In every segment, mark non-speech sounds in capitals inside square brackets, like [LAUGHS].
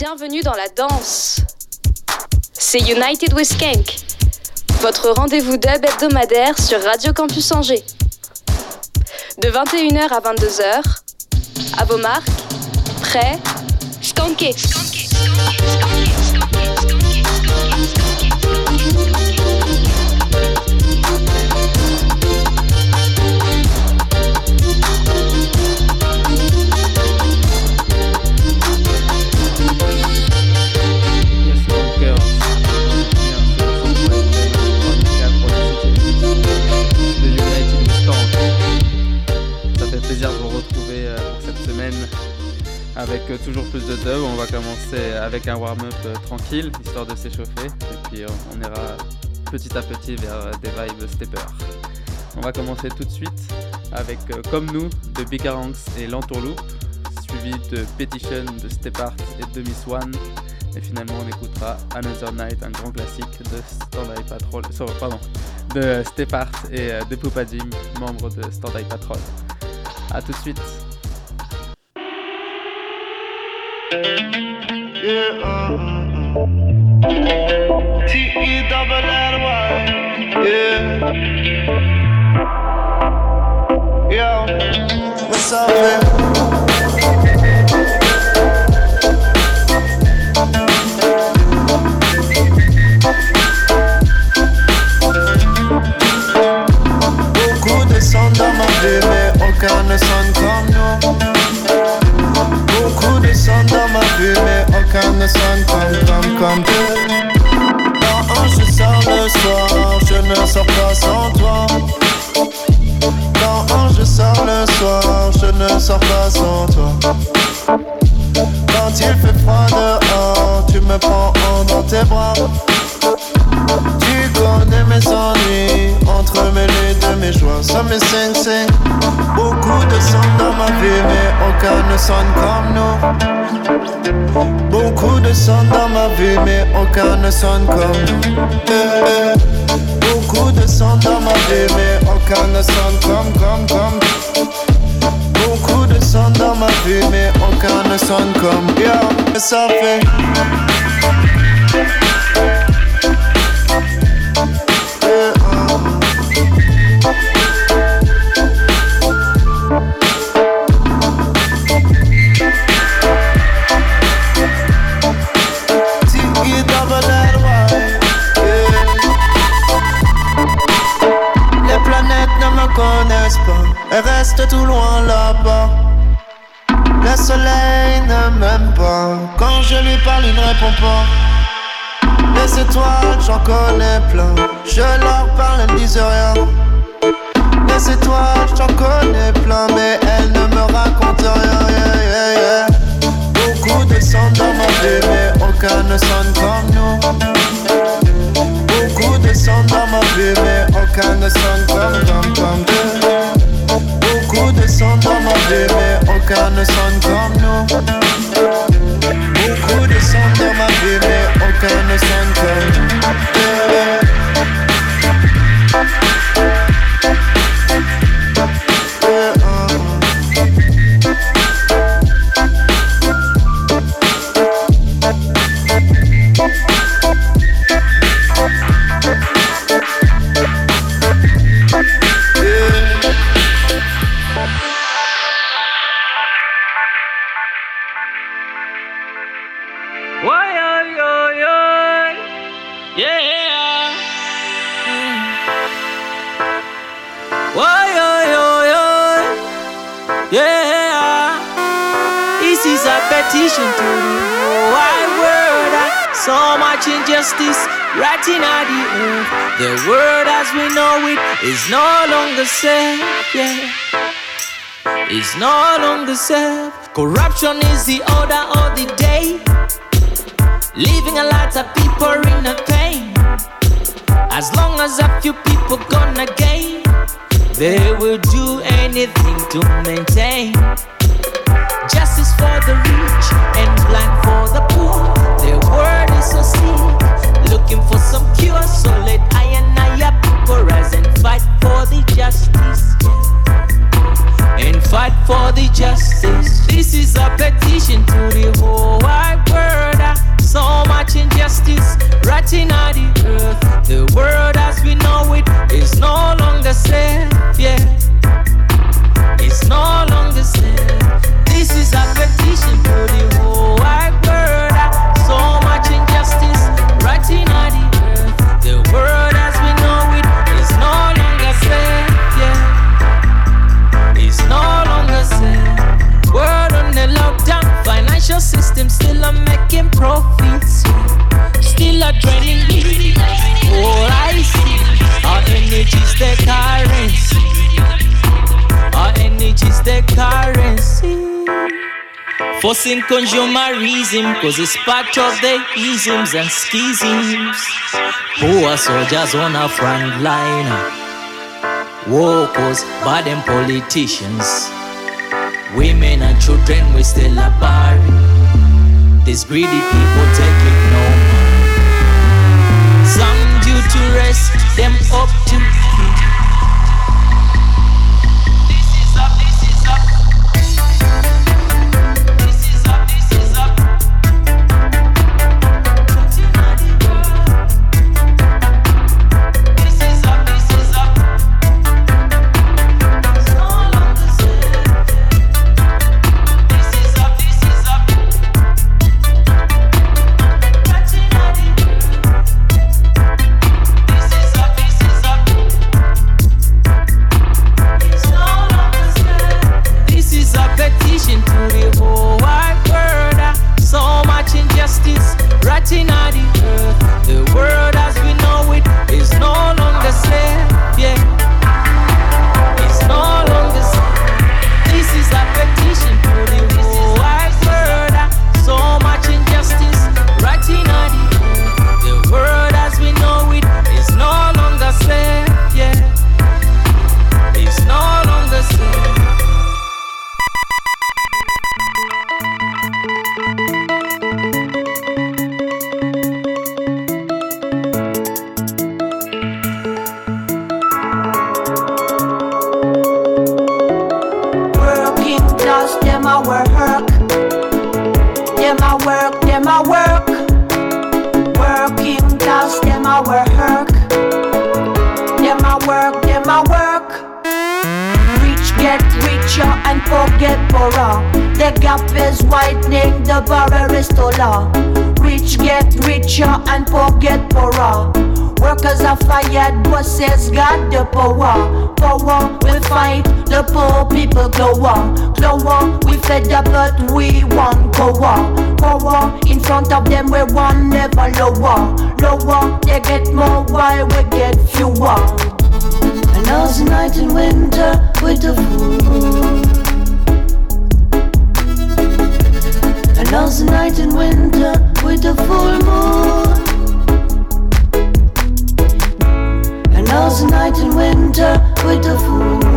Bienvenue dans la danse. C'est United with Skank, votre rendez-vous dub hebdomadaire sur Radio Campus Angers. De 21h à 22h, à vos marques, prêts, skanké. Avec euh, toujours plus de dub. On va commencer avec un warm-up euh, tranquille, histoire de s'échauffer, et puis euh, on ira petit à petit vers des vibes stepper. On va commencer tout de suite avec Comme nous de Bicaranx et L'Entourloupe, suivi de Petition de Step Art et de Miss One. Et finalement, on écoutera Another Night, un grand classique de Stand Patrol, pardon, de Step Art et de Poupa Jim, membre de Stand Patrol. A tout de suite. Yeah, uh, uh, uh. T-E double L Y. Yeah. Yo, what's up, man? Aucun ne sonne comme, comme, comme Quand je sors le soir, je ne sors pas sans toi. Quand je sors le soir, je ne sors pas sans toi. Quand il fait froid dehors, tu me prends dans tes bras. Tu connais mes ennuis, entremêlés de mes joies, ça me sing. Beaucoup de sons dans ma vie, mais aucun ne sonne comme nous. Beaucoup de sons dans ma vie, mais aucun ne sonne comme. Eh, eh. Beaucoup de sons dans ma vie, mais aucun ne sonne comme, comme, comme. Beaucoup de sons dans ma vie, mais aucun ne sonne comme. Yeah, ça fait. Tout loin là-bas. Le soleil ne m'aime pas. Quand je lui parle, il ne répond pas. Les étoiles, j'en connais plein. Je leur parle, elles ne disent rien. Les étoiles, j'en connais plein, mais elles ne me racontent rien. Beaucoup de sons dans ma vie, mais aucun ne sonne comme nous. Beaucoup de sons dans ma vie, mais aucun ne sonne mais aucun ne sonne comme nous. Petition to the wide world. So much injustice right in the earth. The world as we know it is no longer safe. Yeah, it's no longer safe. Corruption is the order of the day. Leaving a lot of people in a pain. As long as a few people gonna gain, they will do anything to maintain. Justice for the rich and blind for the poor. Their word is so sweet. Looking for some cure, so let I and I people rise and fight for the justice and fight for the justice. This is a petition to the whole wide world. So much injustice rotting on the earth. The world as we know it is no longer safe. Yeah, it's no longer safe. This is a petition to draining All oh, I see our energy's the currency. Our energy's the currency. Forcing consumerism, cause it's part of the isms and schisms. Poor soldiers on a front line. War bad and politicians. Women and children, we still apart. These greedy people taking dress them up to. This is a power, power in front of them we one never lower, lower. They get more while we get fewer. And now's the night in winter with the full moon And now's the night in winter with the full moon. And now's the night in winter with the full moon.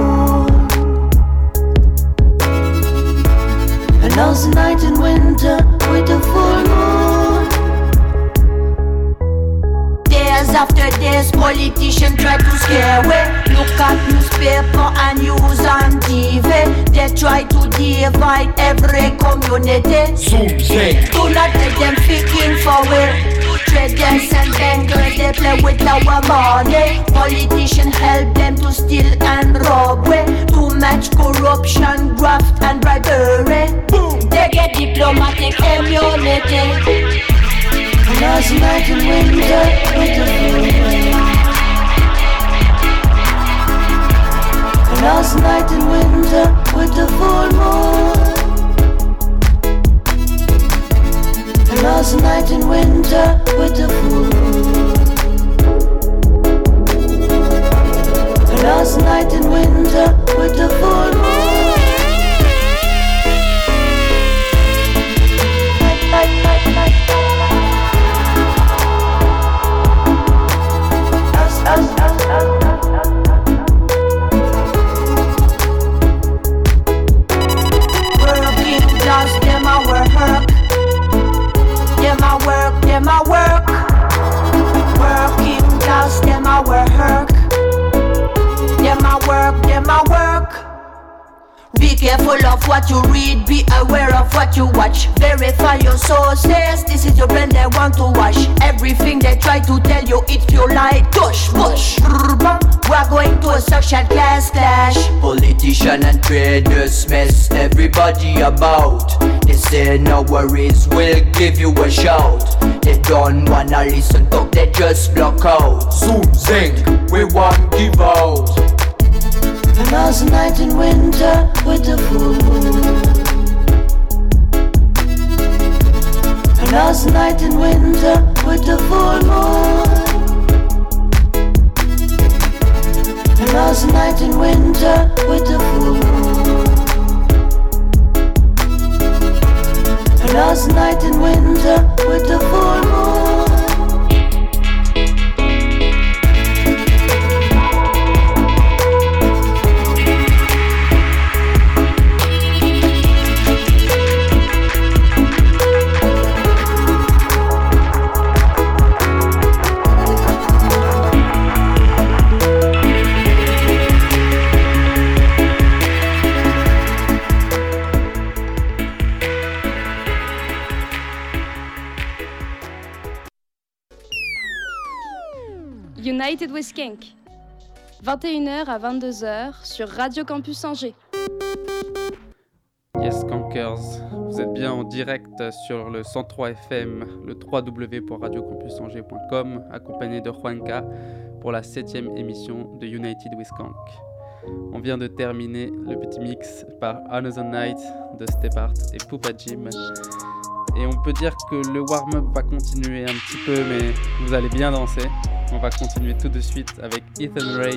A night in winter with the full moon. Days after days, politicians try to scare. Look at newspaper and news on TV. They try to divide every community. Soon, do not let them thinking for it traders and bankers, they play with our money. Politicians help them to steal and rob. We. Too much corruption, graft and bribery. Boom. They get diplomatic immunity. Last night in winter, beautiful. Last night in winter with the full moon. last night in winter with the full moon. Last night in winter with the full moon. them a work. Working class, them a work. Them a work, them a work. Be careful of what you read, be aware of what you watch. Verify your sources, this is your brain they want to wash. Everything they try to tell you, it's your lie. Tush, push. We're going to a social class clash. Politician and traders mess everybody about. They say no worries, we'll give you a shout. They don't wanna listen, talk, they just block out. Zoom, zinc, we won't give out. And last night in winter with the last night in winter with the full moon. Last night in winter with the full moon. Last night in winter with the full moon. United with Skank. 21h à 22h sur Radio Campus Angers. Yes, Skankers, vous êtes bien en direct sur le 103 FM, le 3W pour accompagné de Juanca pour la septième émission de United with Skank. On vient de terminer le petit mix par Another Night de Stepart et Poupa Jim. Et on peut dire que le warm-up va continuer un petit peu, mais vous allez bien danser. On va continuer tout de suite avec Ethan Rage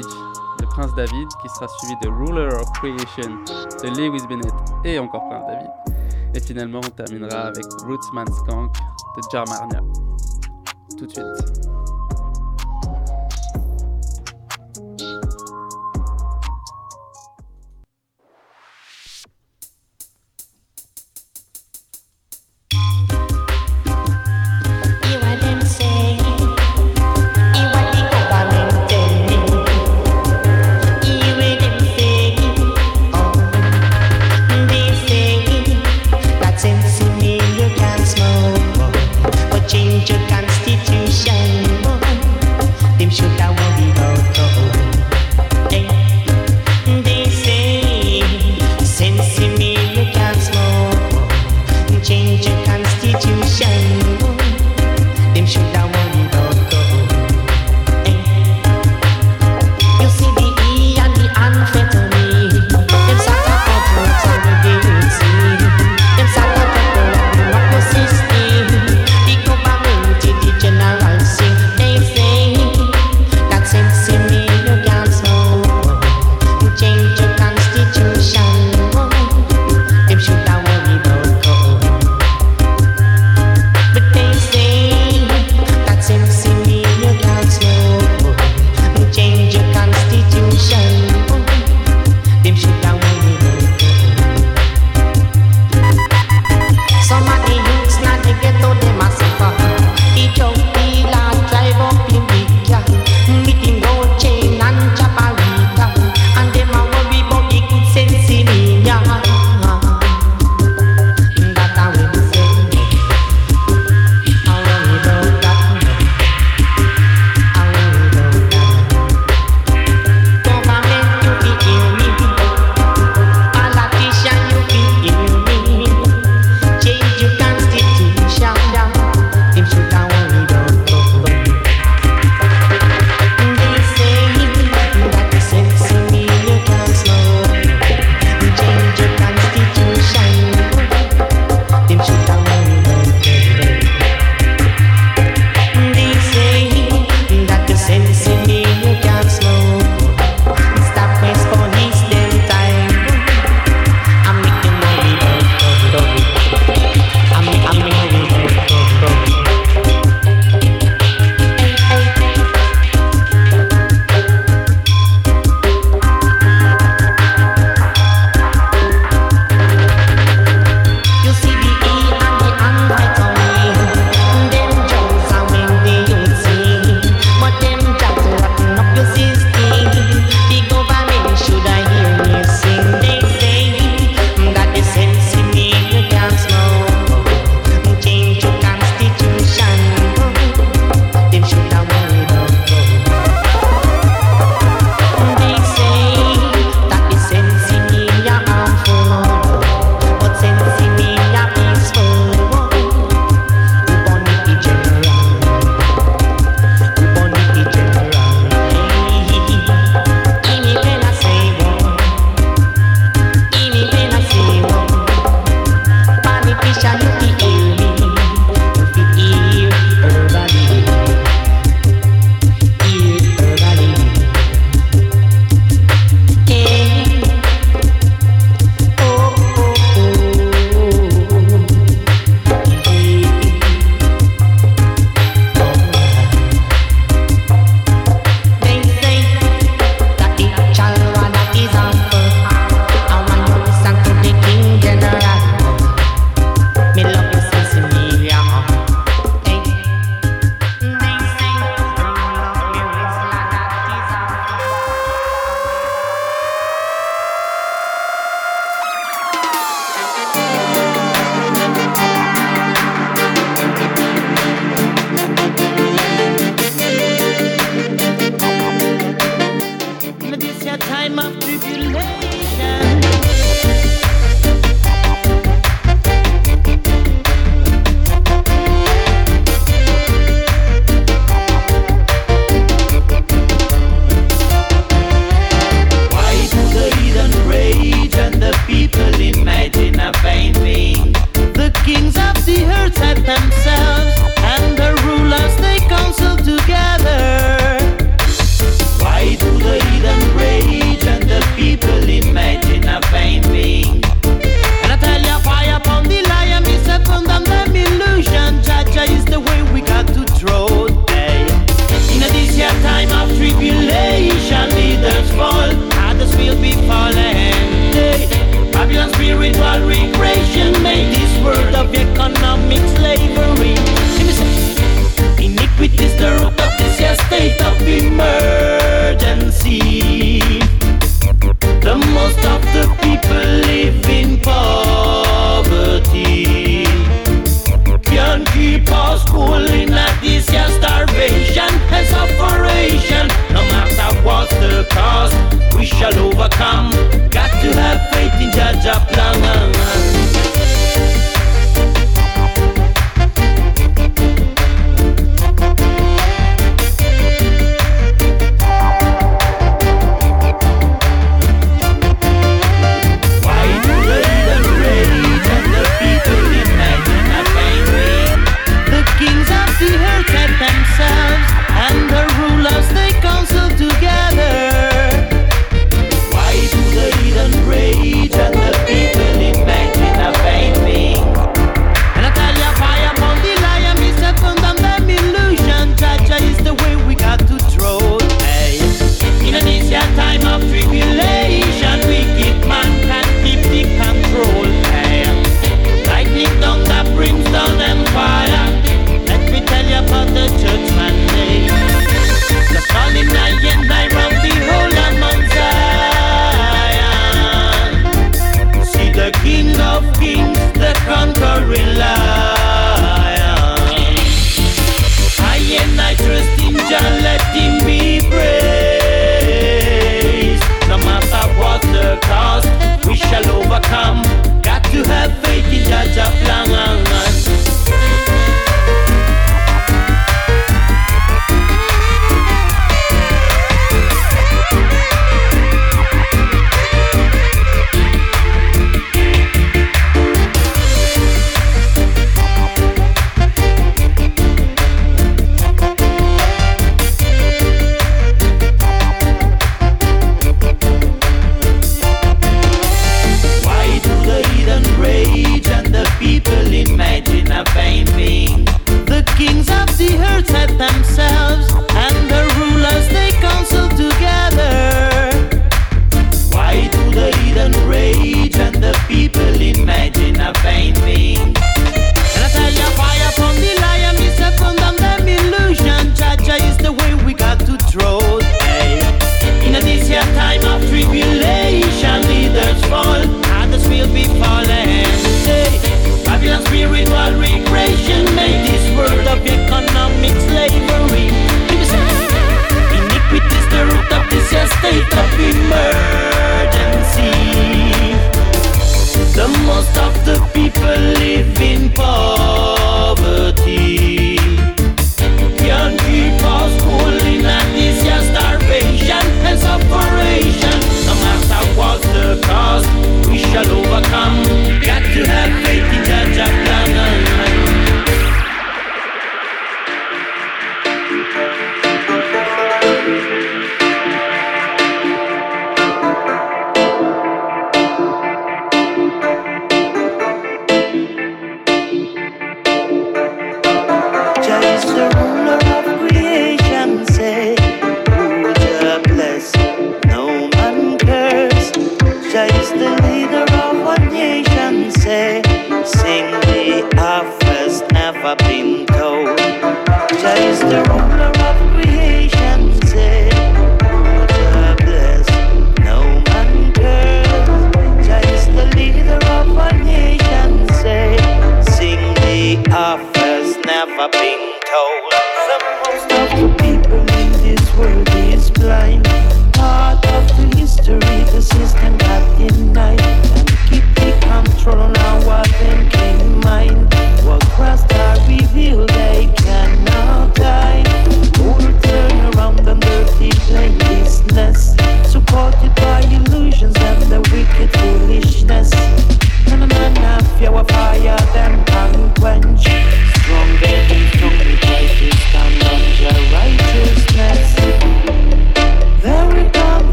de Prince David, qui sera suivi de Ruler of Creation de Lewis Bennett et encore Prince David. Et finalement, on terminera avec Rootsman Skank de Jarmarnia. Tout de suite.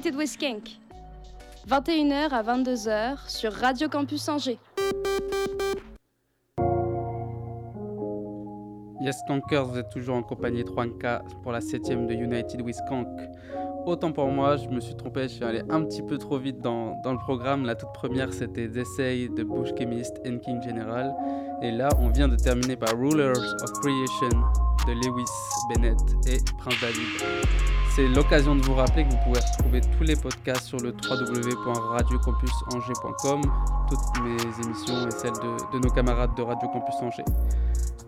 United with Skank. 21h à 22h sur Radio Campus Angers. Yes, Skankers, vous êtes toujours en compagnie de 3K pour la 7ème de United with. Autant pour moi, je me suis trompé, je suis allé un petit peu trop vite dans, dans le programme. La toute première, c'était Essay de Bush Chemist and King General. Et là, on vient de terminer par Rulers of Creation de Lewis Bennett et Prince David. C'est l'occasion de vous rappeler que vous pouvez retrouver tous les podcasts sur le www.radiocampusangers.com, toutes mes émissions et celles de, nos camarades de Radio Campus Angers.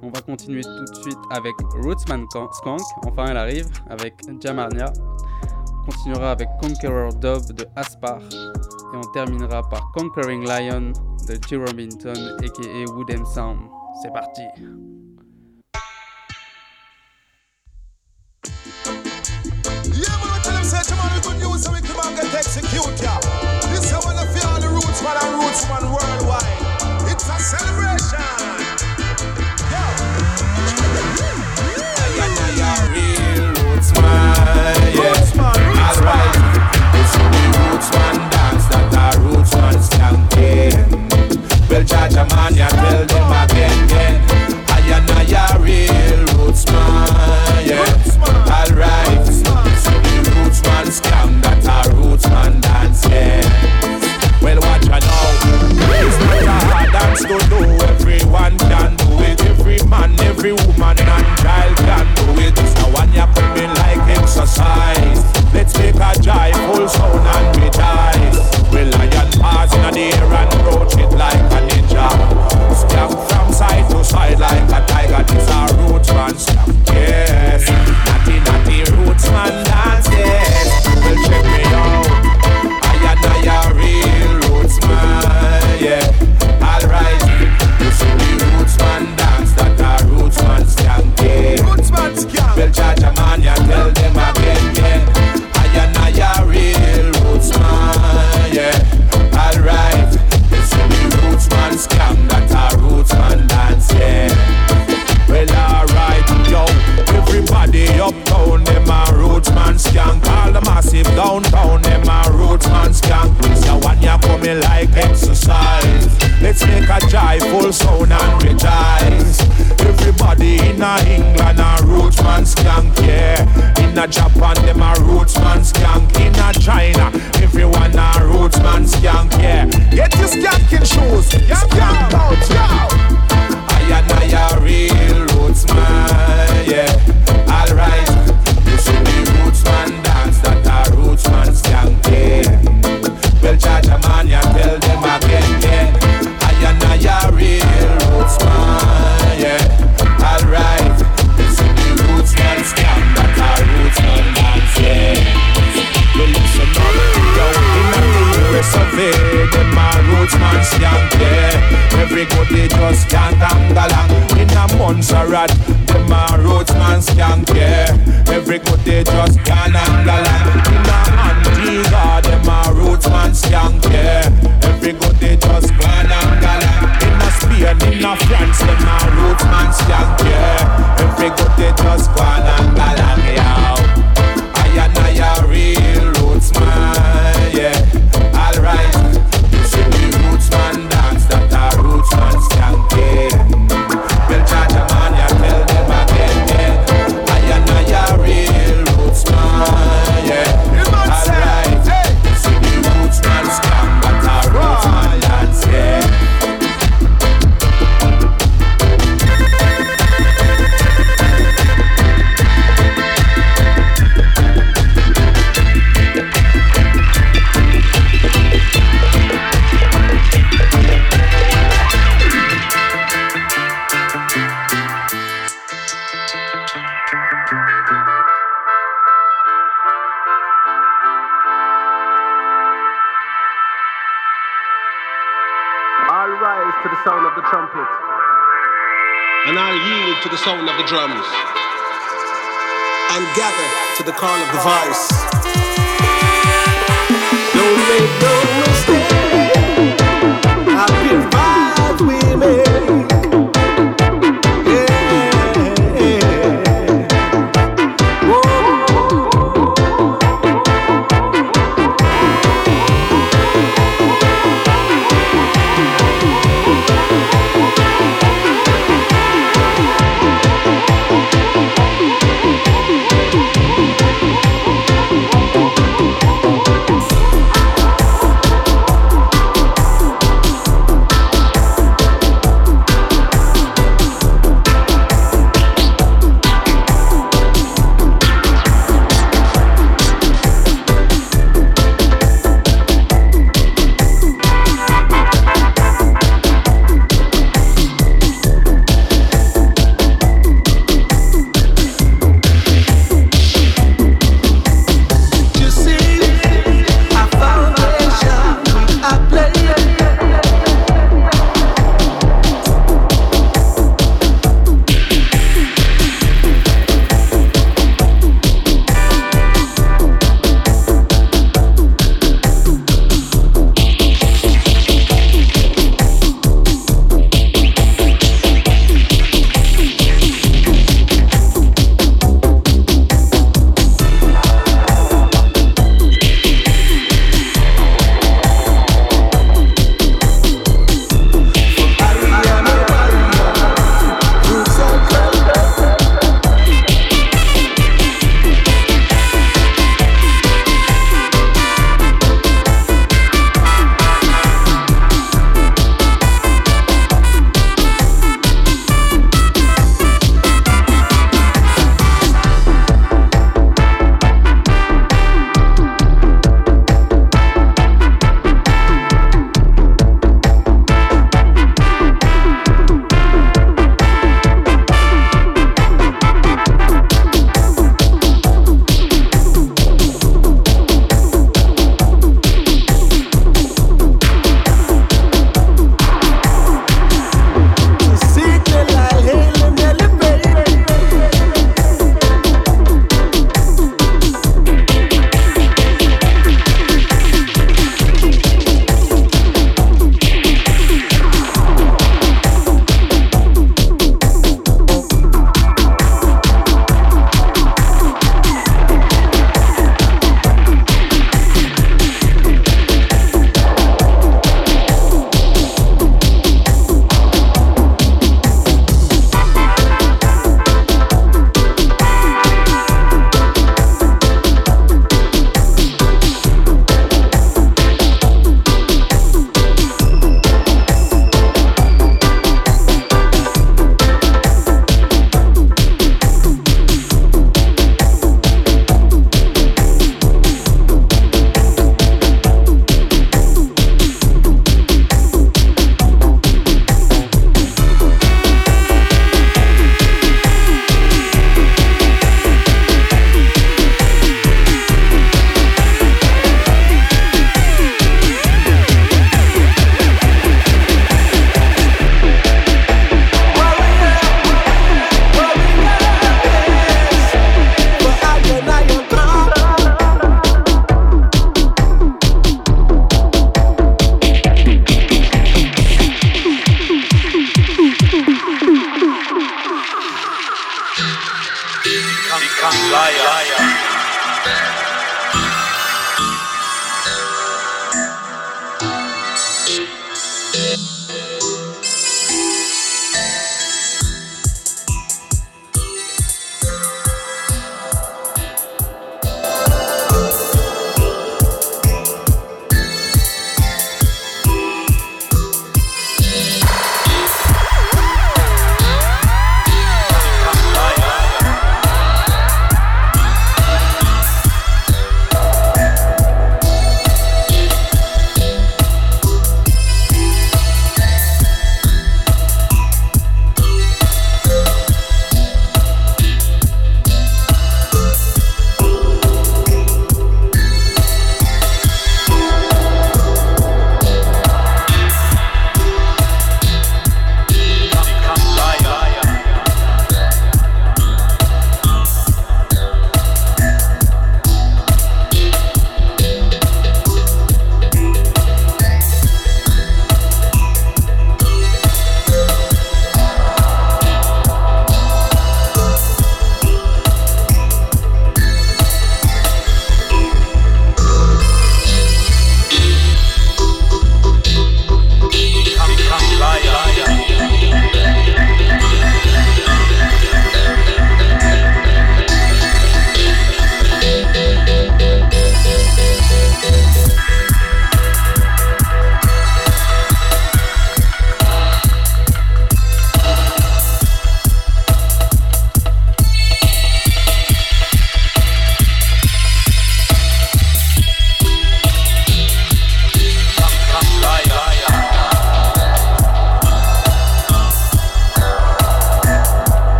On va continuer tout de suite avec Rootsman Skank, enfin elle arrive, avec Jamarnia. On continuera avec Conqueror Dove de Aspar. Et on terminera par Conquering Lion de Jerome Hinton, aka Wooden Sound. C'est parti! Say tomorrow good news so we can get execute ya. This is one of all the roots man and roots man worldwide. It's a celebration. Real roots yeah. Alright, it's the roots dance that our roots man skanking. Well, Jaja man, ya tell them again, again. I and I a real roots man, yeah. Alright, the scam that roots man dance, yeah. Well, watch I know. It's not a hard dance to do. Everyone can do it. Drums. And gather to the call of the voice.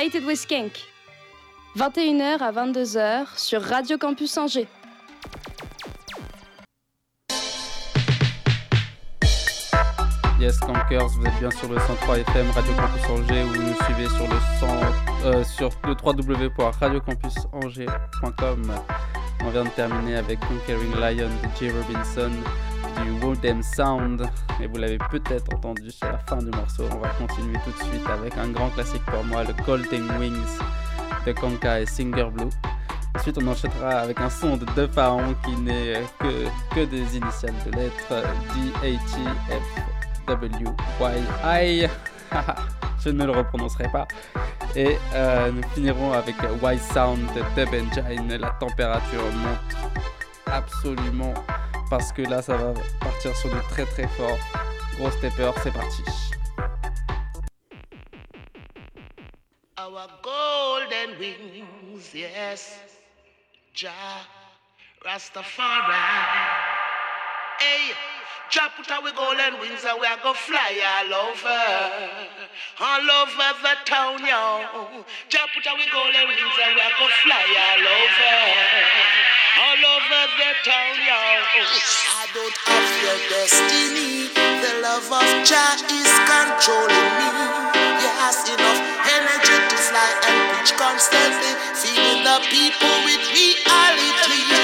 United with Skank. 21h à 22h sur Radio Campus Angers. Yes, Cankers, vous êtes bien sur le 103 FM Radio Campus Angers ou vous nous suivez sur le, 100, euh, sur le www.radiocampusangers.com. On vient de terminer avec Conquering Lion de Jay Robinson du Sound et vous l'avez peut-être entendu sur la fin du morceau. On va continuer tout de suite avec un grand classique pour moi, le Golden Wings de Kanka et Singer Blue. Ensuite, on enchaînera avec un son de deux qui n'est que, que des initiales de lettres D, A, T, F, W, Y, I. [LAUGHS] Je ne le reprononcerai pas. Et euh, nous finirons avec Y Sound de Deb Engine. La température monte absolument parce que là, ça va partir sur du très très fort. Gros stepper, c'est parti. Our golden wings, yes. Jah Rastafari. Hey, Jah put our golden wings and we are go fly all over. All over the town, yo. Jah put our golden wings and we are go fly all over. All over the town, yo. I don't have your destiny. The love of Jah is controlling me. Yes, enough energy to fly and preach constantly, feeding the people with reality.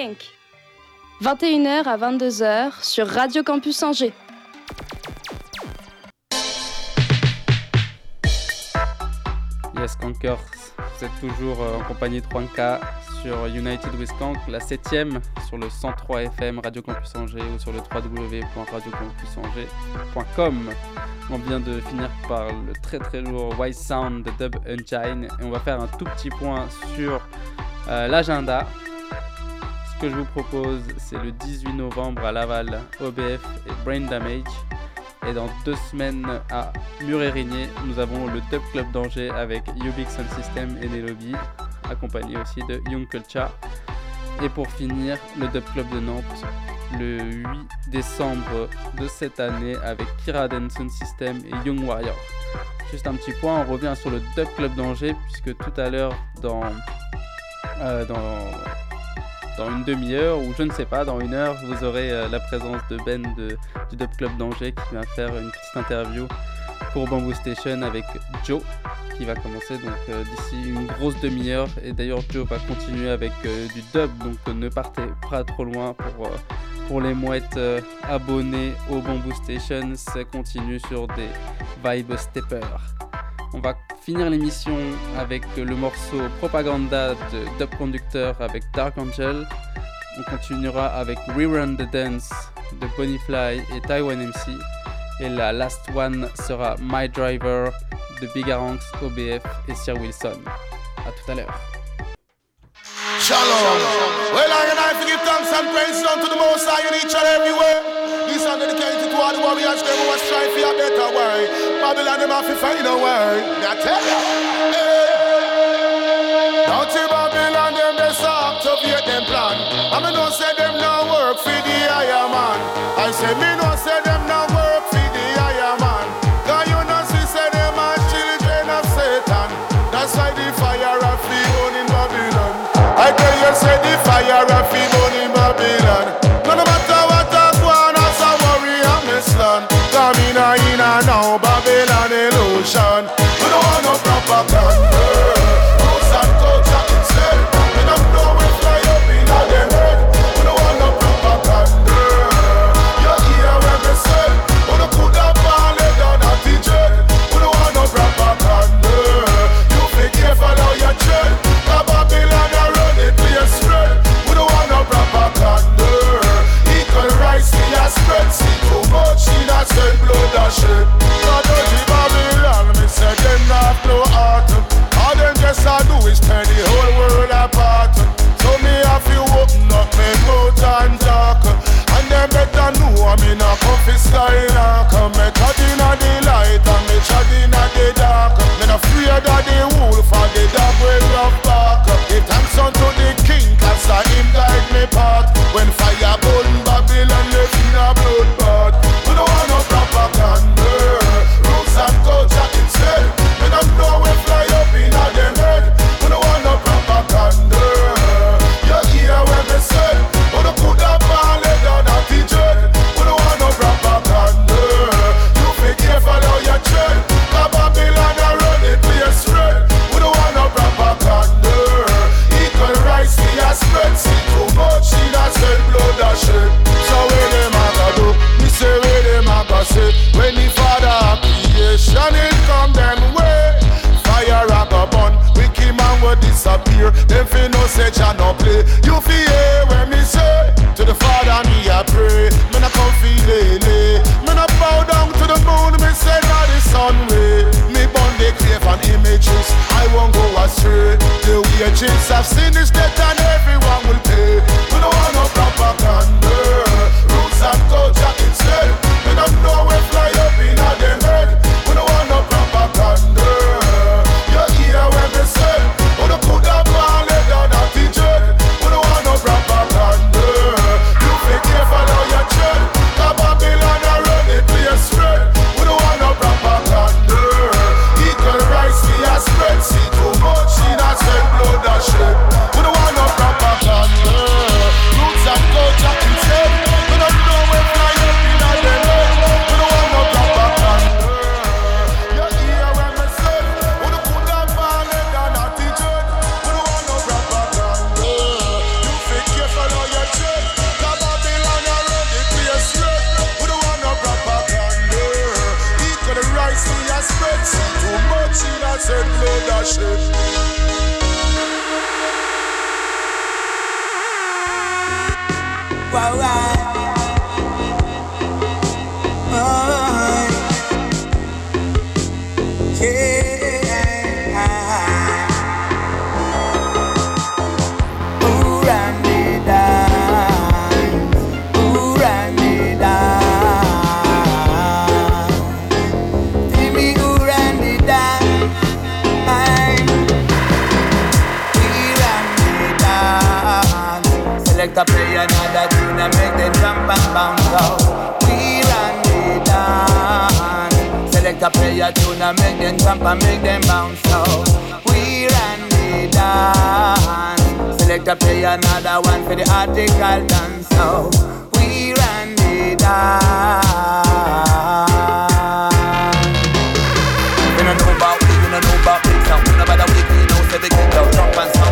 United with Skank. 21h à 22h sur Radio Campus Angers. Yes, Skankers, vous êtes toujours euh, en compagnie de 3K sur United with la 7ème sur le 103 FM Radio Campus Angers ou sur le www.radiocampusangers.com. On vient de finir par le très très lourd White Sound de Dub Engine et on va faire un tout petit point sur euh, l'agenda. Que je vous propose, c'est le 18 novembre à Laval, OBF et Brain Damage. Et dans deux semaines à Murérigné, nous avons le Dub Club d'Angers avec Ubix Sound System et Nelobi, accompagné aussi de Young Culture. Et pour finir, le Dub Club de Nantes le 8 décembre de cette année avec Kiraden Sound System et Young Warrior. Juste un petit point, on revient sur le Dub Club d'Angers puisque tout à l'heure dans, euh, dans, dans une demi-heure ou je ne sais pas, dans une heure, vous aurez euh, la présence de Ben du Dub Club d'Angers qui va faire une petite interview pour Bamboo Station avec Joe qui va commencer donc euh, d'ici une grosse demi-heure. Et d'ailleurs Joe va continuer avec euh, du dub donc ne partez pas trop loin pour, les mouettes abonnées au Bamboo Station. Ça continue sur des vibes stepper on va finir l'émission avec le morceau Propaganda de Dub Conductor avec Dark Angel on continuera avec Rerun the Dance de Bonifly et Taiwan MC et la last one sera My Driver de Bigaranx, OBF et Sir Wilson. A tout à l'heure. Shalom. Well, I and I give thanks and praise unto the Most High in each and everywhere. This are dedicated to all the warriors, them who are strive for a better way. Babylon, them have to find a way. I tell ya. Hey. Dirty Babylon, them they start to them plan. I me no say them no work for the higher man. I say me the fire of the in Babylon.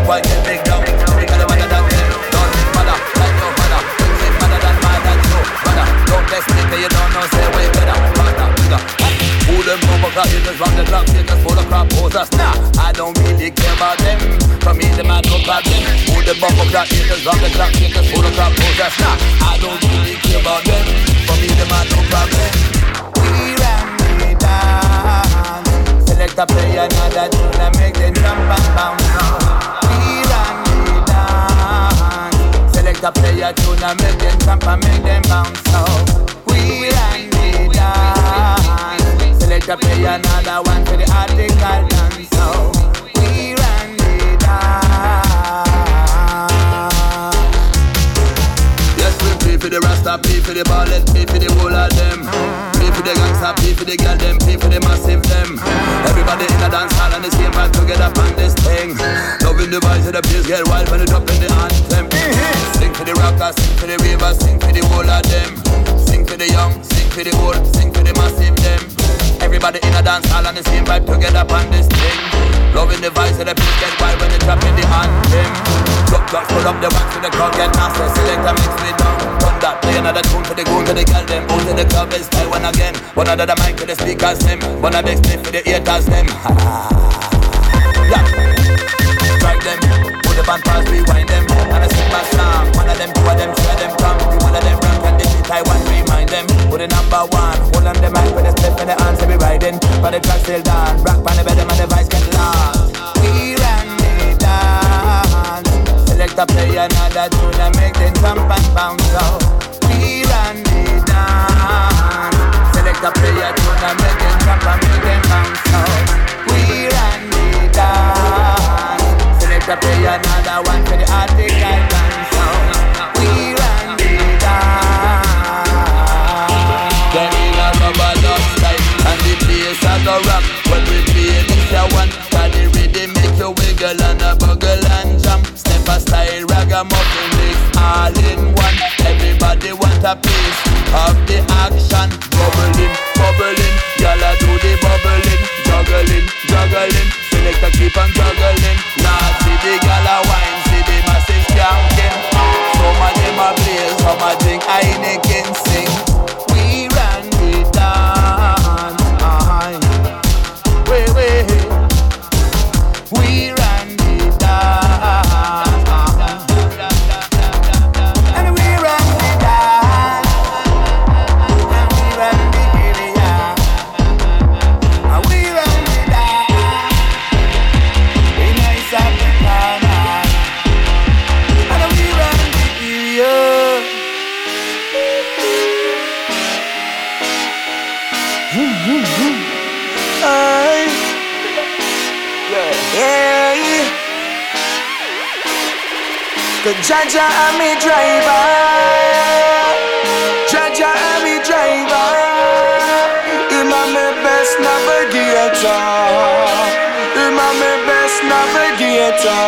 Boy get big down. Bigger than mother than them. Don't mother like your mother. Think mother than mother you. Brother, don't test me, you don't know. Say way better. Mother, bigger. Who them over clock hitters from the clock hitters full of crap posers? Nah, I don't really care about them. For me, the man no problem. Who the bumper clock hitters from the clock hitters full of crap posers? Nah, I don't really care about them. For me, the man no problem. We Select a play another tune and make them jump and bounce. Like a play a tune and make them jump and make them bounce. Run the dance. Select a play another one the article dance for the rasta, pay for the ballet, pay for the whole of them. Pay for the gangsta, pay for the girl them, pay for the massive them. Everybody in a dance hall and the same vibe together on this thing. Loving the vibes of the place get wild when they drop in the anthem. Sing for the rockers, sing for the ravers, sing for the whole of them. Sing for the young, sing for the old, sing for the massive them. Everybody in a dance hall and the same vibe together on this thing. Loving the vibes of the place get wild when they drop in the anthem. Drop, drop, pull up the wax for the crowd get nasty. Select a mix me down. Run that, play another tune for the goon to the girl them. Out to the club is style one again. One of the mic to the speakers them. One of the for the haters them. [LAUGHS] yeah. Them, put the band pass, rewind them, and I sing my song. One of them, two of them, three of them come. One of them rank and I want remind them. Put the number one, hold on the mic with the split for the hands, we riding. But the track still done, rock on the bed and the vice get lost. We ran me down. Select a play another tune and make them jump and bounce out. We ran me down. Select a play a tune and make them jump and make them bounce out. A play another one for the article dance out. We me down. Then in a rubber dust tight and the place a go rock when we play this a one. Cause the rhythm make you wiggle and a buggle and jump. Step a style ragamuffin mix all in one. Everybody want a piece of the action. Bubbling, bubbling, y'all do the bubbling, juggling, juggling. Select a keep on juggling. The gala wine, see the massive skanking. Some of them a blaze, some a drink Heineken sing. Jaja and me driver. Jaja and me driver. Him a me best navigator. Him a me best navigator.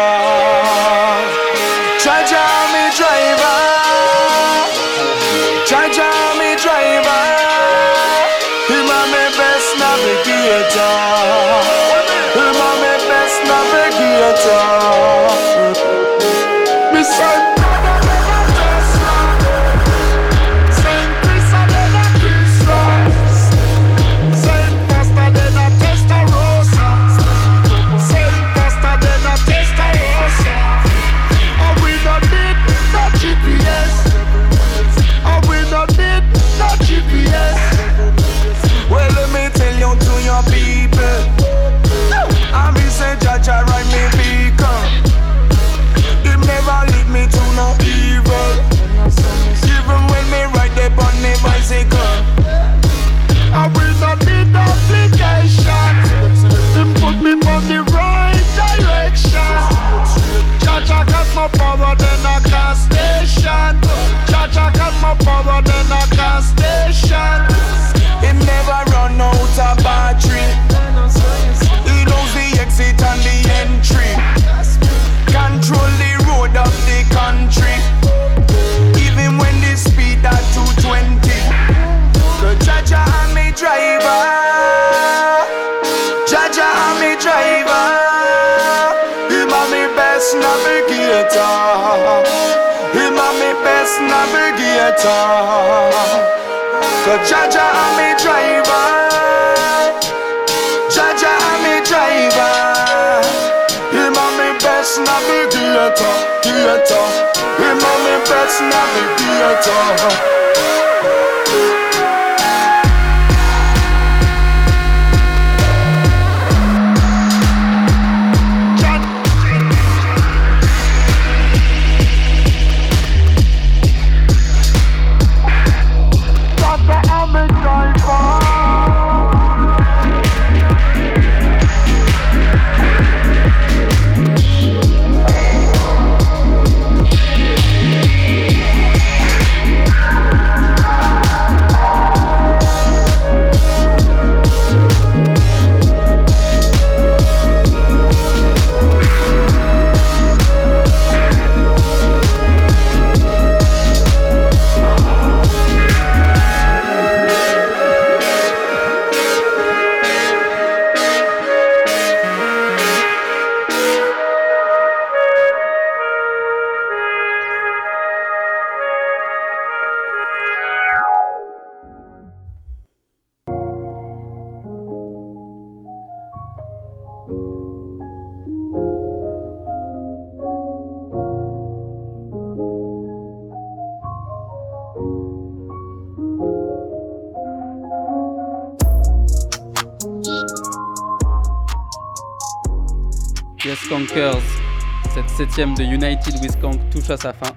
7ème de United with Kang touche à sa fin.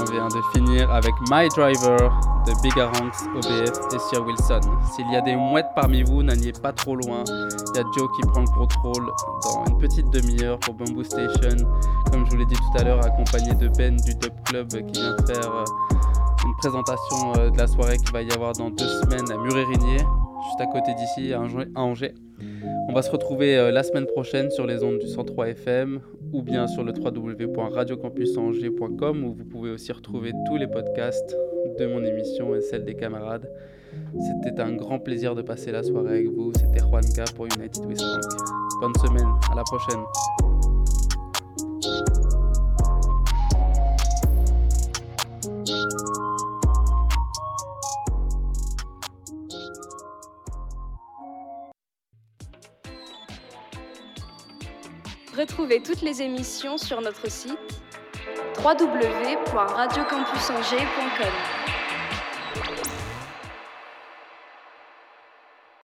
On vient de finir avec My Driver de Big Aranx, OBF et Sir Wilson. S'il y a des mouettes parmi vous, n'alliez pas trop loin. Il y a Joe qui prend le contrôle dans une petite demi-heure pour Bamboo Station. Comme je vous l'ai dit tout à l'heure, accompagné de Ben du Dub Club qui vient de faire euh, une présentation euh, de la soirée qu'il va y avoir dans deux semaines à Murérinier, juste à côté d'ici, à Angers. On va se retrouver euh, la semaine prochaine sur les ondes du 103 FM ou bien sur le www.radiocampusangers.com où vous pouvez aussi retrouver tous les podcasts de mon émission et celle des camarades. C'était un grand plaisir de passer la soirée avec vous. C'était Juanca pour United Frank. Bonne semaine, à la prochaine. Retrouvez toutes les émissions sur notre site www.radiocampusangers.com.